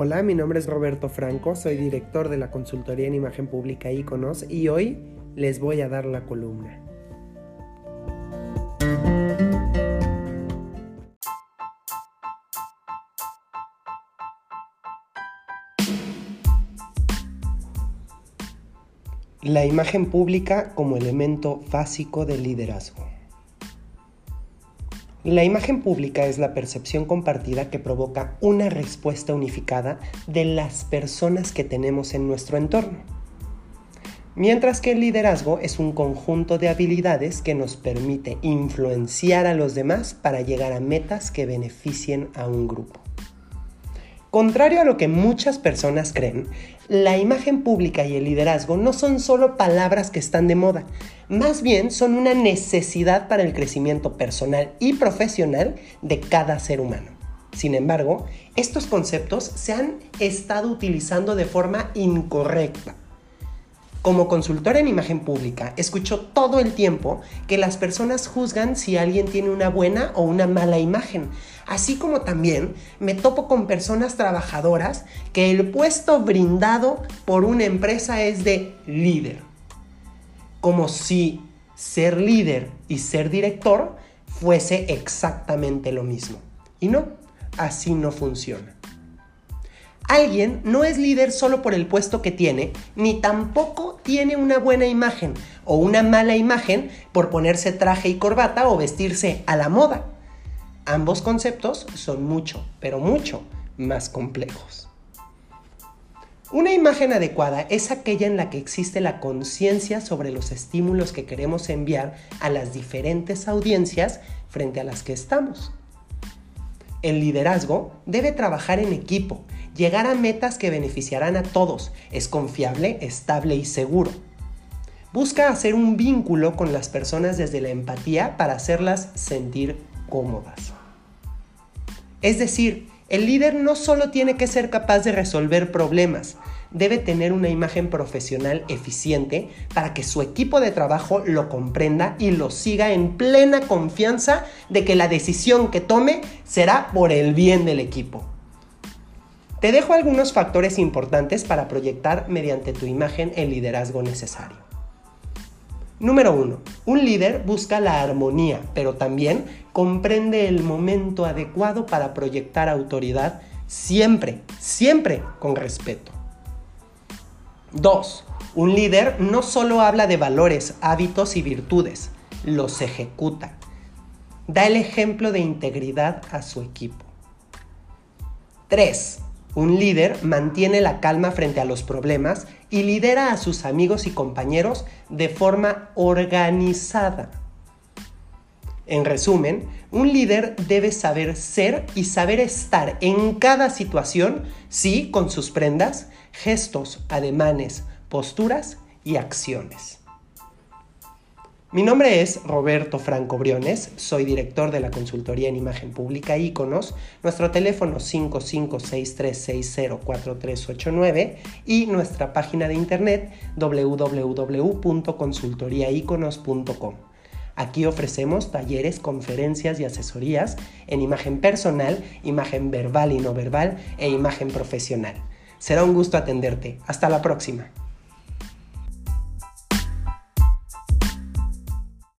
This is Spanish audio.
Hola, mi nombre es Roberto Franco, soy director de la consultoría en imagen pública Iconos y hoy les voy a dar la columna. La imagen pública como elemento básico del liderazgo. La imagen pública es la percepción compartida que provoca una respuesta unificada de las personas que tenemos en nuestro entorno. Mientras que el liderazgo es un conjunto de habilidades que nos permite influenciar a los demás para llegar a metas que beneficien a un grupo. Contrario a lo que muchas personas creen, la imagen pública y el liderazgo no son solo palabras que están de moda, más bien son una necesidad para el crecimiento personal y profesional de cada ser humano. Sin embargo, estos conceptos se han estado utilizando de forma incorrecta como consultor en imagen pública, escucho todo el tiempo que las personas juzgan si alguien tiene una buena o una mala imagen, así como también me topo con personas trabajadoras que el puesto brindado por una empresa es de líder, como si ser líder y ser director fuese exactamente lo mismo. Y no, así no funciona. Alguien no es líder solo por el puesto que tiene, ni tampoco tiene una buena imagen o una mala imagen por ponerse traje y corbata o vestirse a la moda. Ambos conceptos son mucho, pero mucho más complejos. Una imagen adecuada es aquella en la que existe la conciencia sobre los estímulos que queremos enviar a las diferentes audiencias frente a las que estamos. El liderazgo debe trabajar en equipo llegar a metas que beneficiarán a todos. Es confiable, estable y seguro. Busca hacer un vínculo con las personas desde la empatía para hacerlas sentir cómodas. Es decir, el líder no solo tiene que ser capaz de resolver problemas, debe tener una imagen profesional eficiente para que su equipo de trabajo lo comprenda y lo siga en plena confianza de que la decisión que tome será por el bien del equipo. Te dejo algunos factores importantes para proyectar mediante tu imagen el liderazgo necesario. Número 1. Un líder busca la armonía, pero también comprende el momento adecuado para proyectar autoridad siempre, siempre con respeto. 2. Un líder no solo habla de valores, hábitos y virtudes, los ejecuta. Da el ejemplo de integridad a su equipo. 3. Un líder mantiene la calma frente a los problemas y lidera a sus amigos y compañeros de forma organizada. En resumen, un líder debe saber ser y saber estar en cada situación, sí, con sus prendas, gestos, ademanes, posturas y acciones. Mi nombre es Roberto Franco Briones, soy director de la consultoría en imagen pública Iconos, nuestro teléfono 5563604389 y nuestra página de internet www.consultoriaiconos.com. Aquí ofrecemos talleres, conferencias y asesorías en imagen personal, imagen verbal y no verbal e imagen profesional. Será un gusto atenderte. Hasta la próxima.